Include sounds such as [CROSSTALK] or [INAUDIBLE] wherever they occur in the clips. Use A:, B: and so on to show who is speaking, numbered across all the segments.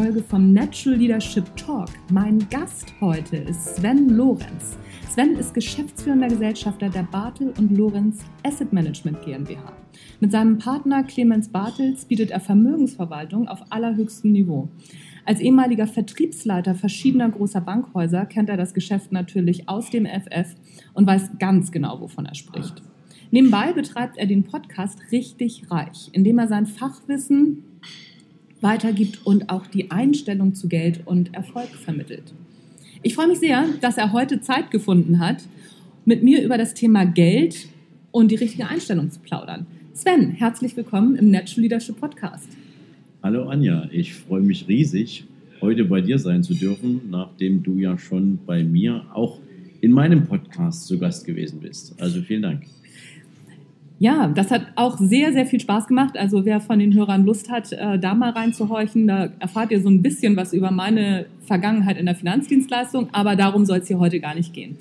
A: Folge vom Natural Leadership Talk. Mein Gast heute ist Sven Lorenz. Sven ist geschäftsführender Gesellschafter der Bartel und Lorenz Asset Management GmbH. Mit seinem Partner Clemens Bartels bietet er Vermögensverwaltung auf allerhöchstem Niveau. Als ehemaliger Vertriebsleiter verschiedener großer Bankhäuser kennt er das Geschäft natürlich aus dem FF und weiß ganz genau, wovon er spricht. Nebenbei betreibt er den Podcast Richtig Reich, indem er sein Fachwissen weitergibt und auch die Einstellung zu Geld und Erfolg vermittelt. Ich freue mich sehr, dass er heute Zeit gefunden hat, mit mir über das Thema Geld und die richtige Einstellung zu plaudern. Sven, herzlich willkommen im Natural Leadership Podcast.
B: Hallo Anja, ich freue mich riesig, heute bei dir sein zu dürfen, nachdem du ja schon bei mir auch in meinem Podcast zu Gast gewesen bist. Also vielen Dank.
A: Ja, das hat auch sehr, sehr viel Spaß gemacht. Also wer von den Hörern Lust hat, äh, da mal reinzuhorchen, da erfahrt ihr so ein bisschen was über meine Vergangenheit in der Finanzdienstleistung, aber darum soll es hier heute gar nicht gehen.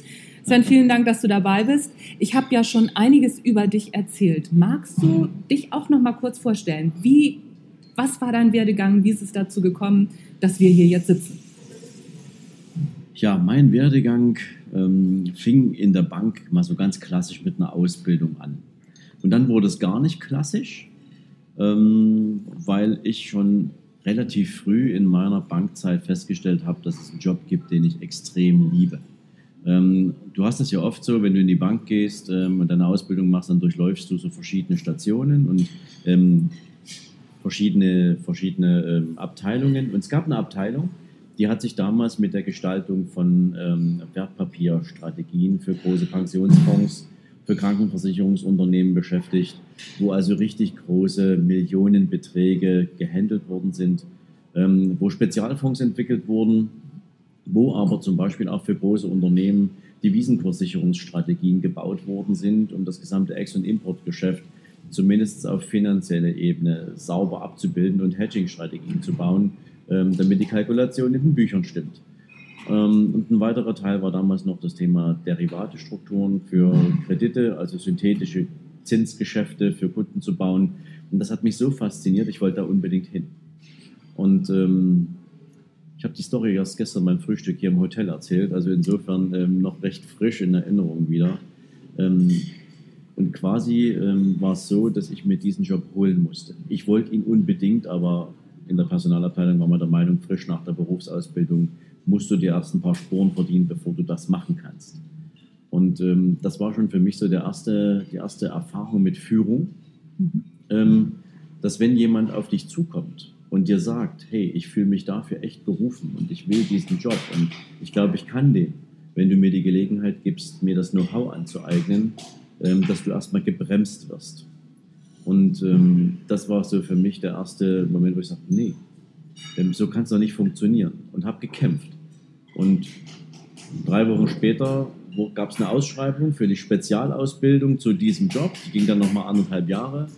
A: Sven, vielen Dank, dass du dabei bist. Ich habe ja schon einiges über dich erzählt. Magst du dich auch noch mal kurz vorstellen? Wie, was war dein Werdegang? Wie ist es dazu gekommen, dass wir hier jetzt sitzen?
B: Ja, mein Werdegang ähm, fing in der Bank mal so ganz klassisch mit einer Ausbildung an. Und dann wurde es gar nicht klassisch, ähm, weil ich schon relativ früh in meiner Bankzeit festgestellt habe, dass es einen Job gibt, den ich extrem liebe. Ähm, du hast es ja oft so, wenn du in die Bank gehst ähm, und deine Ausbildung machst, dann durchläufst du so verschiedene Stationen und ähm, verschiedene, verschiedene ähm, Abteilungen. Und es gab eine Abteilung, die hat sich damals mit der Gestaltung von ähm, Wertpapierstrategien für große Pensionsfonds für Krankenversicherungsunternehmen beschäftigt, wo also richtig große Millionenbeträge gehandelt worden sind, ähm, wo Spezialfonds entwickelt wurden, wo aber zum Beispiel auch für große Unternehmen Devisenkurssicherungsstrategien gebaut worden sind, um das gesamte Ex- und Importgeschäft zumindest auf finanzieller Ebene sauber abzubilden und Hedging-Strategien zu bauen, ähm, damit die Kalkulation in den Büchern stimmt. Ähm, und ein weiterer Teil war damals noch das Thema Derivatestrukturen für Kredite, also synthetische Zinsgeschäfte für Kunden zu bauen. Und das hat mich so fasziniert, ich wollte da unbedingt hin. Und ähm, ich habe die Story erst gestern beim Frühstück hier im Hotel erzählt, also insofern ähm, noch recht frisch in Erinnerung wieder. Ähm, und quasi ähm, war es so, dass ich mir diesen Job holen musste. Ich wollte ihn unbedingt, aber in der Personalabteilung war man der Meinung, frisch nach der Berufsausbildung musst du dir erst ein paar Sporen verdienen, bevor du das machen kannst. Und ähm, das war schon für mich so der erste, die erste Erfahrung mit Führung, mhm. ähm, dass wenn jemand auf dich zukommt und dir sagt, hey, ich fühle mich dafür echt berufen und ich will diesen Job und ich glaube, ich kann den, wenn du mir die Gelegenheit gibst, mir das Know-how anzueignen, ähm, dass du erstmal gebremst wirst. Und ähm, das war so für mich der erste Moment, wo ich sagte, nee, ähm, so kann es doch nicht funktionieren und habe gekämpft. Und drei Wochen später gab es eine Ausschreibung für die Spezialausbildung zu diesem Job. Die ging dann nochmal anderthalb Jahre.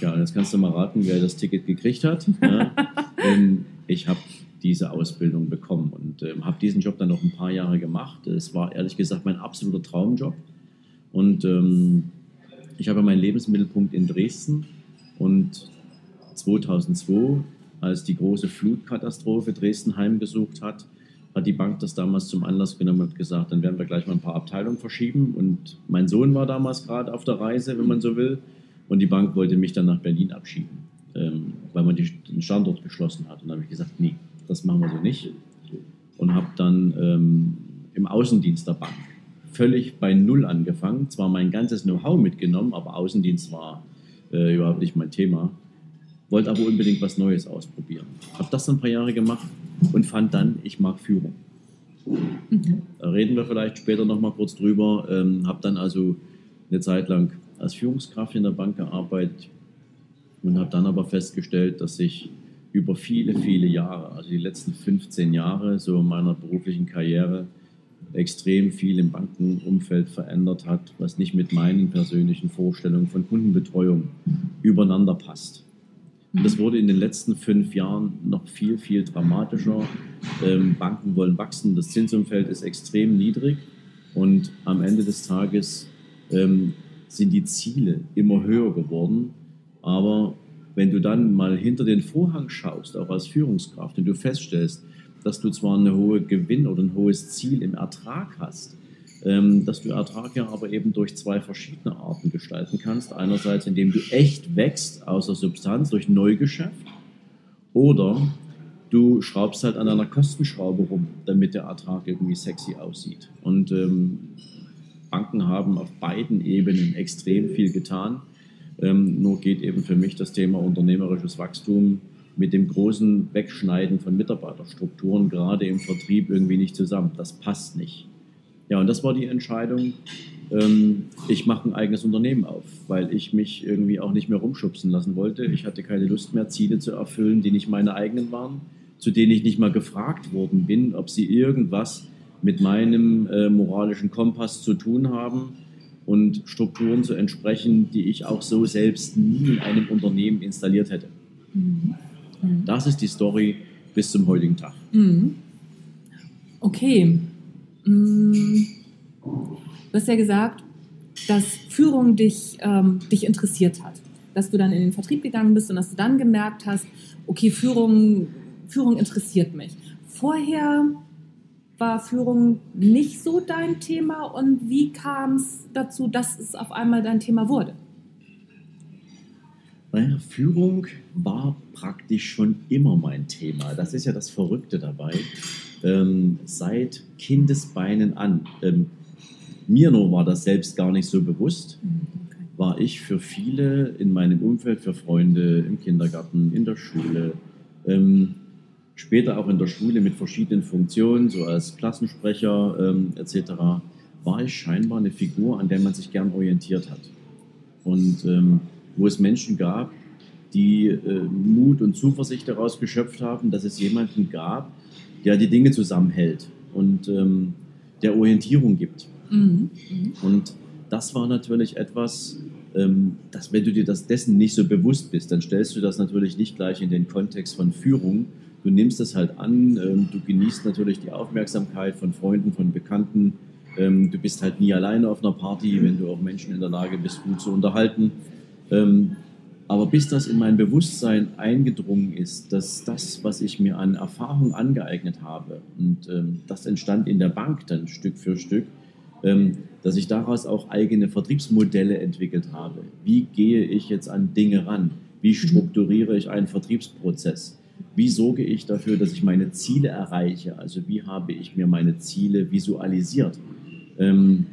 B: Ja, und jetzt kannst du mal raten, wer das Ticket gekriegt hat. [LAUGHS] Ja, ich habe diese Ausbildung bekommen und äh, habe diesen Job dann noch ein paar Jahre gemacht. Es war ehrlich gesagt mein absoluter Traumjob. Und ähm, ich habe meinen Lebensmittelpunkt in Dresden und 2002, als die große Flutkatastrophe Dresden heimgesucht hat, hat die Bank das damals zum Anlass genommen und gesagt, dann werden wir gleich mal ein paar Abteilungen verschieben. Und mein Sohn war damals gerade auf der Reise, wenn man so will. Und die Bank wollte mich dann nach Berlin abschieben, ähm, weil man die, den Standort geschlossen hat. Und da habe ich gesagt, nee, das machen wir so nicht. Und habe dann ähm, im Außendienst der Bank völlig bei Null angefangen. Zwar mein ganzes Know-how mitgenommen, aber Außendienst war äh, überhaupt nicht mein Thema. Wollte aber unbedingt was Neues ausprobieren. Habe das dann ein paar Jahre gemacht und fand dann, ich mag Führung. Mhm. Da reden wir vielleicht später nochmal kurz drüber. Ähm, habe dann also eine Zeit lang als Führungskraft in der Bank gearbeitet und habe dann aber festgestellt, dass ich über viele, viele Jahre, also die letzten 15 Jahre so meiner beruflichen Karriere, extrem viel im Bankenumfeld verändert hat, was nicht mit meinen persönlichen Vorstellungen von Kundenbetreuung übereinander passt. Das wurde in den letzten fünf Jahren noch viel, viel dramatischer. Ähm, Banken wollen wachsen, das Zinsumfeld ist extrem niedrig und am Ende des Tages ähm, sind die Ziele immer höher geworden. Aber wenn du dann mal hinter den Vorhang schaust, auch als Führungskraft, und du feststellst, dass du zwar eine hohe Gewinn oder ein hohes Ziel im Ertrag hast, ähm, dass du Ertrag ja aber eben durch zwei verschiedene Arten gestalten kannst. Einerseits, indem du echt wächst außer Substanz durch Neugeschäft oder du schraubst halt an einer Kostenschraube rum, damit der Ertrag irgendwie sexy aussieht. Und ähm, Banken haben auf beiden Ebenen extrem viel getan. Ähm, nur geht eben für mich das Thema unternehmerisches Wachstum mit dem großen Wegschneiden von Mitarbeiterstrukturen gerade im Vertrieb irgendwie nicht zusammen. Das passt nicht. Ja, und das war die Entscheidung. Ähm, ich mache ein eigenes Unternehmen auf, weil ich mich irgendwie auch nicht mehr rumschubsen lassen wollte. Ich hatte keine Lust mehr, Ziele zu erfüllen, die nicht meine eigenen waren, zu denen ich nicht mal gefragt worden bin, ob sie irgendwas mit meinem äh, moralischen Kompass zu tun haben und Strukturen zu entsprechen, die ich auch so selbst nie in einem Unternehmen installiert hätte. Mhm. Mhm. Das ist die Story bis zum heutigen Tag.
A: Mhm. Okay. Mhm. Du hast ja gesagt, dass Führung dich, ähm, dich interessiert hat. Dass du dann in den Vertrieb gegangen bist und dass du dann gemerkt hast, okay, Führung, Führung interessiert mich. Vorher war Führung nicht so dein Thema und wie kam es dazu, dass es auf einmal dein Thema wurde?
B: Naja, Führung war praktisch schon immer mein Thema. Das ist ja das Verrückte dabei. Ähm, seit Kindesbeinen an. Ähm, mir nur war das selbst gar nicht so bewusst. War ich für viele in meinem Umfeld, für Freunde im Kindergarten, in der Schule, ähm, später auch in der Schule mit verschiedenen Funktionen, so als Klassensprecher ähm, etc., war ich scheinbar eine Figur, an der man sich gern orientiert hat. Und ähm, wo es Menschen gab, die äh, Mut und Zuversicht daraus geschöpft haben, dass es jemanden gab, der die Dinge zusammenhält und ähm, der Orientierung gibt. Mhm. Mhm. Und das war natürlich etwas, ähm, dass wenn du dir das dessen nicht so bewusst bist, dann stellst du das natürlich nicht gleich in den Kontext von Führung. Du nimmst es halt an, ähm, du genießt natürlich die Aufmerksamkeit von Freunden, von Bekannten. Ähm, du bist halt nie alleine auf einer Party, wenn du auch Menschen in der Lage bist, gut zu unterhalten. Ähm, aber bis das in mein Bewusstsein eingedrungen ist, dass das, was ich mir an Erfahrung angeeignet habe, und ähm, das entstand in der Bank dann Stück für Stück, ähm, dass ich daraus auch eigene Vertriebsmodelle entwickelt habe. Wie gehe ich jetzt an Dinge ran? Wie strukturiere ich einen Vertriebsprozess? Wie sorge ich dafür, dass ich meine Ziele erreiche? Also wie habe ich mir meine Ziele visualisiert? Ähm,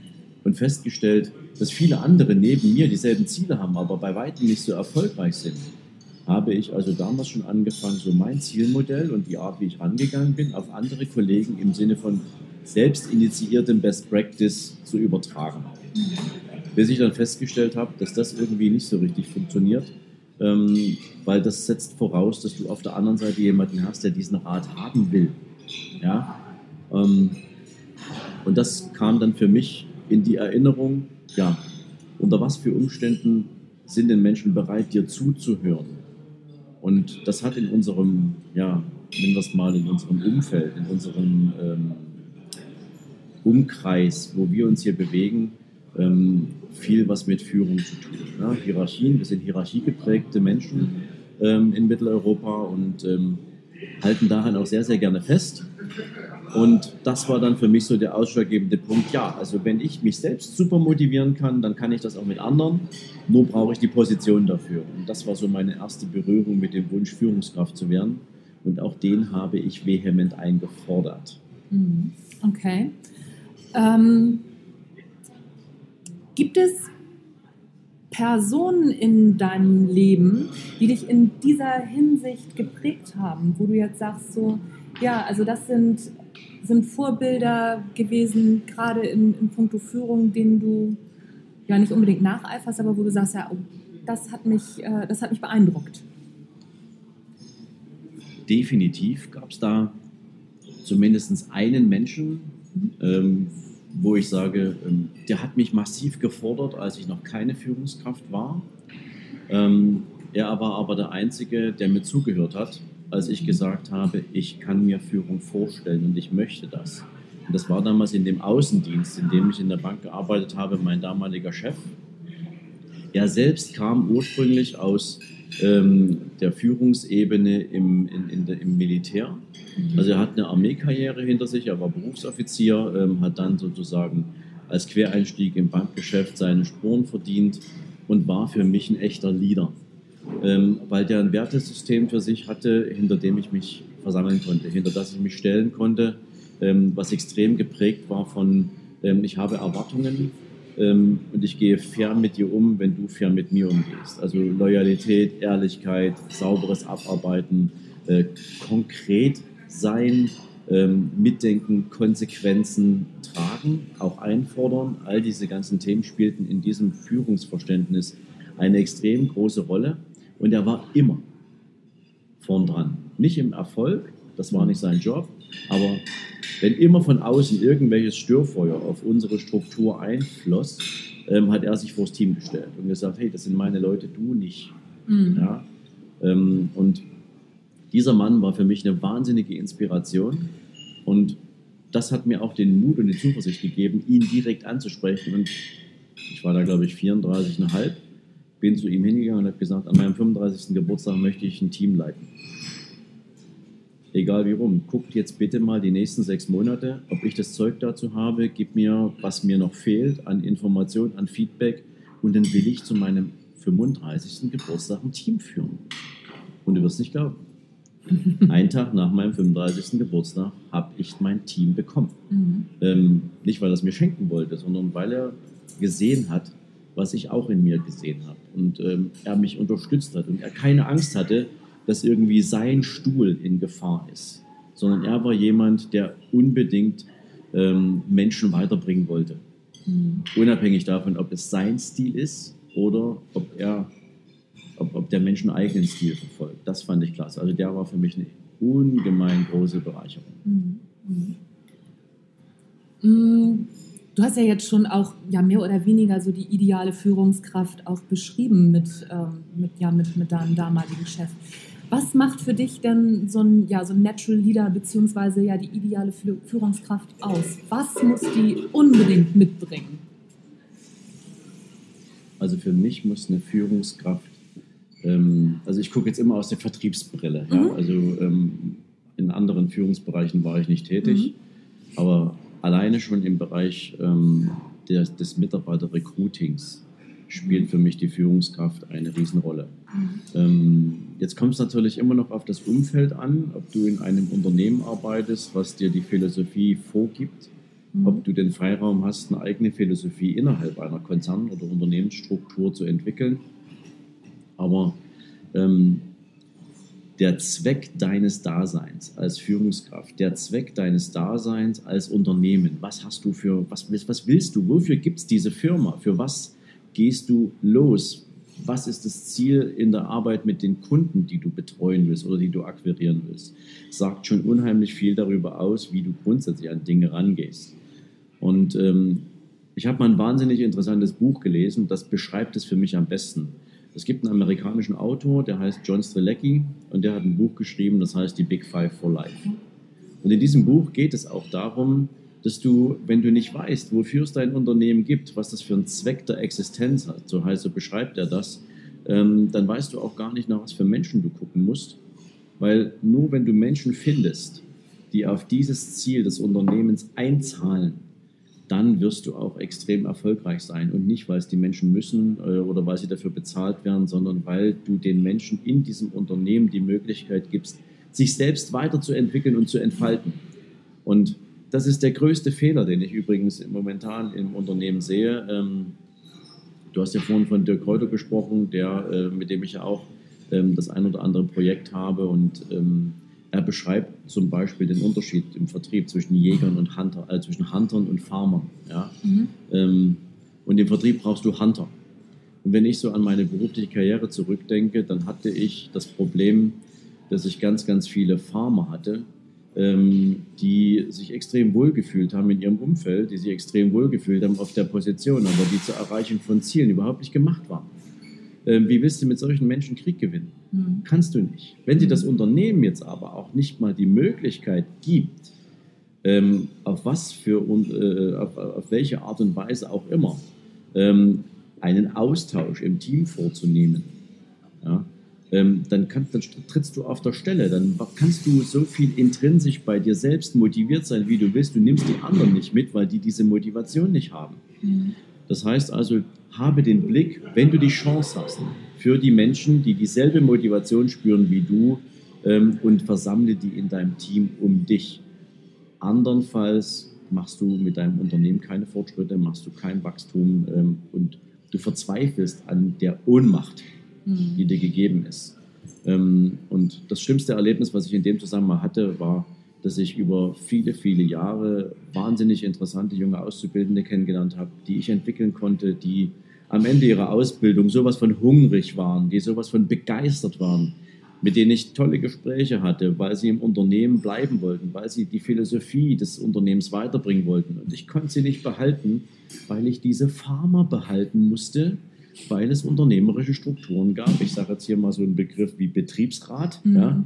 B: und festgestellt, dass viele andere neben mir dieselben Ziele haben, aber bei weitem nicht so erfolgreich sind, habe ich also damals schon angefangen, so mein Zielmodell und die Art, wie ich rangegangen bin, auf andere Kollegen im Sinne von selbst initiiertem Best Practice zu übertragen. Bis ich dann festgestellt habe, dass das irgendwie nicht so richtig funktioniert, ähm, weil das setzt voraus, dass du auf der anderen Seite jemanden hast, der diesen Rat haben will. Ja? Ähm, und das kam dann für mich in die Erinnerung, ja, unter was für Umständen sind denn Menschen bereit, dir zuzuhören? Und das hat in unserem, ja, nennen wir es mal, in unserem Umfeld, in unserem ähm, Umkreis, wo wir uns hier bewegen, ähm, viel was mit Führung zu tun. Ja? Hierarchien, wir sind hierarchiegeprägte Menschen ähm, in Mitteleuropa und ähm, halten daran auch sehr, sehr gerne fest. Und das war dann für mich so der ausschlaggebende Punkt. Ja, also wenn ich mich selbst super motivieren kann, dann kann ich das auch mit anderen. Nur brauche ich die Position dafür. Und das war so meine erste Berührung mit dem Wunsch, Führungskraft zu werden. Und auch den habe ich vehement eingefordert.
A: Mhm. Okay. Ähm, gibt es Personen in deinem Leben, die dich in dieser Hinsicht geprägt haben, wo du jetzt sagst, so, ja, also das sind, sind Vorbilder gewesen, gerade in, in puncto Führung, denen du, ja nicht unbedingt nacheiferst, aber wo du sagst, ja, oh, das hat mich, äh, das hat mich beeindruckt?
B: Definitiv gab es da zumindest einen Menschen, ähm, wo ich sage, ähm, der hat mich massiv gefordert, als ich noch keine Führungskraft war. Ähm, er war aber der Einzige, der mir zugehört hat, als ich gesagt habe, ich kann mir Führung vorstellen und ich möchte das. Und das war damals in dem Außendienst, in dem ich in der Bank gearbeitet habe, mein damaliger Chef. Er selbst kam ursprünglich aus ähm, der Führungsebene im, in, in der, im Militär. Mhm. Also er hat eine Armeekarriere hinter sich, er war Berufsoffizier, ähm, hat dann sozusagen als Quereinstieg im Bankgeschäft seine Spuren verdient und war für mich ein echter Leader, ähm, weil der ein Wertesystem für sich hatte, hinter dem ich mich versammeln konnte, hinter das ich mich stellen konnte, ähm, was extrem geprägt war von, ähm, ich habe Erwartungen, ähm, und ich gehe fair mit dir um, wenn du fair mit mir umgehst. Also Loyalität, Ehrlichkeit, sauberes Abarbeiten, äh, konkret sein, ähm, mitdenken, Konsequenzen tragen, auch einfordern. All diese ganzen Themen spielten in diesem Führungsverständnis eine extrem große Rolle. Und er war immer vorn dran. Nicht im Erfolg, das war nicht sein Job, aber wenn immer von außen irgendwelches Störfeuer auf unsere Struktur einfloss, ähm, hat er sich vors Team gestellt und gesagt, hey, das sind meine Leute, du nicht. Mhm. Ja? Ähm, und dieser Mann war für mich eine wahnsinnige Inspiration und das hat mir auch den Mut und die Zuversicht gegeben, ihn direkt anzusprechen. Und ich war da, glaube ich, 34,5, bin zu ihm hingegangen und habe gesagt, an meinem 35. Geburtstag möchte ich ein Team leiten egal wie rum, guckt jetzt bitte mal die nächsten sechs Monate, ob ich das Zeug dazu habe, gib mir, was mir noch fehlt an Information, an Feedback und dann will ich zu meinem 35. Geburtstag ein Team führen. Und du wirst nicht glauben. [LAUGHS] Einen Tag nach meinem 35. Geburtstag habe ich mein Team bekommen. Mhm. Ähm, nicht, weil er es mir schenken wollte, sondern weil er gesehen hat, was ich auch in mir gesehen habe. Und ähm, er mich unterstützt hat und er keine Angst hatte, dass irgendwie sein Stuhl in Gefahr ist, sondern er war jemand, der unbedingt ähm, Menschen weiterbringen wollte. Mhm. Unabhängig davon, ob es sein Stil ist oder ob er, ob, ob der Mensch einen eigenen Stil verfolgt. Das fand ich klasse. Also der war für mich eine ungemein große Bereicherung. Mhm.
A: Mhm. Du hast ja jetzt schon auch ja, mehr oder weniger so die ideale Führungskraft auch beschrieben mit, ähm, mit, ja, mit, mit deinem damaligen Chef. Was macht für dich denn so ein, ja, so ein Natural Leader beziehungsweise ja die ideale Führungskraft aus? Was muss die unbedingt mitbringen?
B: Also für mich muss eine Führungskraft, ähm, also ich gucke jetzt immer aus der Vertriebsbrille. Mhm. Ja? Also ähm, in anderen Führungsbereichen war ich nicht tätig, mhm. aber alleine schon im Bereich ähm, der, des Mitarbeiter-Recruitings spielt für mich die Führungskraft eine Riesenrolle. Mhm. Ähm, jetzt kommt es natürlich immer noch auf das Umfeld an, ob du in einem Unternehmen arbeitest, was dir die Philosophie vorgibt, mhm. ob du den Freiraum hast, eine eigene Philosophie innerhalb einer Konzern- oder Unternehmensstruktur zu entwickeln. Aber ähm, der Zweck deines Daseins als Führungskraft, der Zweck deines Daseins als Unternehmen, was hast du für, was, was willst du, wofür gibt es diese Firma, für was gehst du los? Was ist das Ziel in der Arbeit mit den Kunden, die du betreuen willst oder die du akquirieren willst? Sagt schon unheimlich viel darüber aus, wie du grundsätzlich an Dinge rangehst. Und ähm, ich habe mal ein wahnsinnig interessantes Buch gelesen, das beschreibt es für mich am besten. Es gibt einen amerikanischen Autor, der heißt John Strelecki und der hat ein Buch geschrieben, das heißt Die Big Five for Life. Und in diesem Buch geht es auch darum, dass du, wenn du nicht weißt, wofür es dein Unternehmen gibt, was das für einen Zweck der Existenz hat, so heißt, so beschreibt er das, ähm, dann weißt du auch gar nicht, nach was für Menschen du gucken musst. Weil nur wenn du Menschen findest, die auf dieses Ziel des Unternehmens einzahlen, dann wirst du auch extrem erfolgreich sein. Und nicht, weil es die Menschen müssen äh, oder weil sie dafür bezahlt werden, sondern weil du den Menschen in diesem Unternehmen die Möglichkeit gibst, sich selbst weiterzuentwickeln und zu entfalten. Und das ist der größte Fehler, den ich übrigens momentan im Unternehmen sehe. Ähm, du hast ja vorhin von Dirk Reuter gesprochen, der, äh, mit dem ich ja auch ähm, das ein oder andere Projekt habe und ähm, er beschreibt zum Beispiel den Unterschied im Vertrieb zwischen Jägern und Hunter, äh, zwischen Huntern und Farmern. Ja? Mhm. Ähm, Und im Vertrieb brauchst du Hunter. Und wenn ich so an meine berufliche Karriere zurückdenke, dann hatte ich das Problem, dass ich ganz, ganz viele Farmer hatte, die sich extrem wohlgefühlt haben in ihrem Umfeld, die sich extrem wohlgefühlt haben auf der Position, aber die zur Erreichung von Zielen überhaupt nicht gemacht waren. Ähm, wie willst du mit solchen Menschen Krieg gewinnen? Mhm. Kannst du nicht. Wenn dir das mhm. Unternehmen jetzt aber auch nicht mal die Möglichkeit gibt, ähm, auf was für äh, auf, auf, welche Art und Weise auch immer, ähm, einen Austausch im Team vorzunehmen, ja, ähm, dann, kann, dann trittst du auf der Stelle. Dann kannst du so viel intrinsisch bei dir selbst motiviert sein, wie du willst. Du nimmst die anderen nicht mit, weil die diese Motivation nicht haben. Mhm. Das heißt also, habe den Blick, wenn du die Chance hast, für die Menschen, die dieselbe Motivation spüren wie du ähm, und versammle die in deinem Team um dich. Andernfalls machst du mit deinem Unternehmen keine Fortschritte, machst du kein Wachstum ähm, und du verzweifelst an der Ohnmacht, mhm. die dir gegeben ist. Ähm, und das schlimmste Erlebnis, was ich in dem Zusammenhang hatte, war, dass ich über viele, viele Jahre wahnsinnig interessante junge Auszubildende kennengelernt habe, die ich entwickeln konnte, die am Ende ihrer Ausbildung sowas von hungrig waren, die sowas von begeistert waren, mit denen ich tolle Gespräche hatte, weil sie im Unternehmen bleiben wollten, weil sie die Philosophie des Unternehmens weiterbringen wollten. Und ich konnte sie nicht behalten, weil ich diese Farmer behalten musste, weil es unternehmerische Strukturen gab. Ich sage jetzt hier mal so einen Begriff wie Betriebsrat, mhm. ja,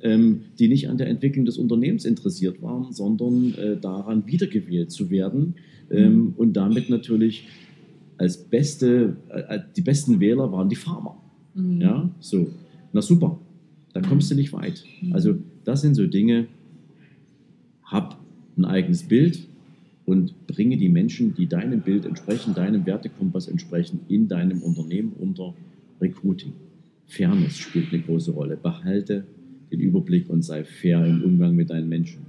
B: ähm, die nicht an der Entwicklung des Unternehmens interessiert waren, sondern äh, daran wiedergewählt zu werden ähm, mhm. und damit natürlich als beste, äh, die besten Wähler waren die Farmer. Mhm. Ja, so. Na super, da kommst du nicht weit. Mhm. Also, das sind so Dinge, hab ein eigenes Bild und bringe die Menschen, die deinem Bild entsprechen, deinem Wertekompass entsprechen, in deinem Unternehmen unter Recruiting. Fairness spielt eine große Rolle. Behalte den Überblick und sei fair im Umgang mit deinen Menschen.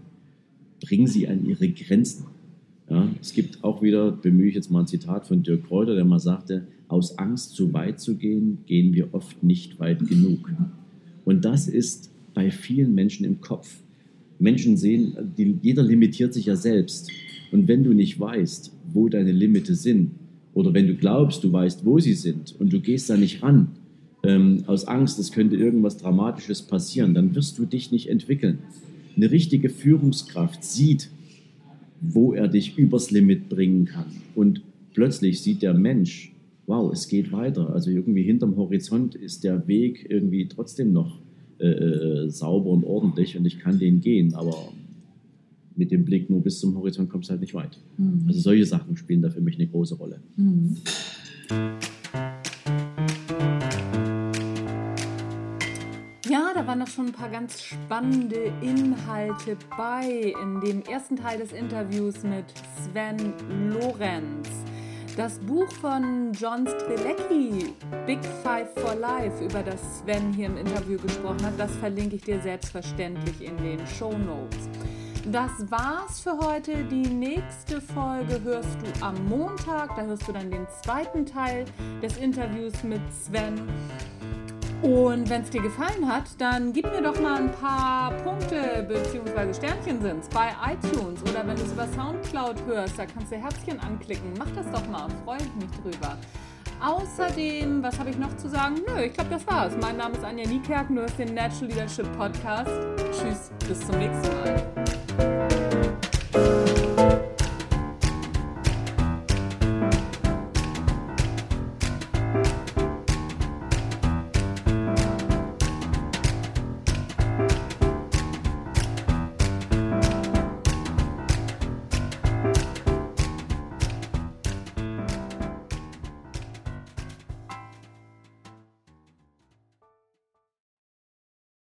B: Bring sie an ihre Grenzen. Ja, es gibt auch wieder, bemühe ich jetzt mal ein Zitat von Dirk Kräuter, der mal sagte, aus Angst zu weit zu gehen, gehen wir oft nicht weit genug. Und das ist bei vielen Menschen im Kopf. Menschen sehen, die, jeder limitiert sich ja selbst. Und wenn du nicht weißt, wo deine Limite sind, oder wenn du glaubst, du weißt, wo sie sind, und du gehst da nicht ran, ähm, aus Angst, es könnte irgendwas Dramatisches passieren, dann wirst du dich nicht entwickeln. Eine richtige Führungskraft sieht, wo er dich übers Limit bringen kann. Und plötzlich sieht der Mensch, wow, es geht weiter. Also irgendwie hinterm Horizont ist der Weg irgendwie trotzdem noch äh, äh, sauber und ordentlich und ich kann den gehen, aber mit dem Blick nur bis zum Horizont kommst du halt nicht weit. Mhm. Also solche Sachen spielen da für mich eine große Rolle. Mhm.
A: waren noch schon ein paar ganz spannende Inhalte bei in dem ersten Teil des Interviews mit Sven Lorenz. Das Buch von John Strelecki, Big Five for Life, über das Sven hier im Interview gesprochen hat, das verlinke ich dir selbstverständlich in den Show Notes. Das war's für heute. Die nächste Folge hörst du am Montag. Da hörst du dann den zweiten Teil des Interviews mit Sven. Und wenn es dir gefallen hat, dann gib mir doch mal ein paar Punkte bzw. Sternchen sind bei iTunes oder wenn du es über Soundcloud hörst, da kannst du Herzchen anklicken. Mach das doch mal, freue ich mich drüber. Außerdem, was habe ich noch zu sagen? Nö, ich glaube, das war's. Mein Name ist Anja Niekerk, du hörst den Natural Leadership Podcast. Tschüss, bis zum nächsten Mal.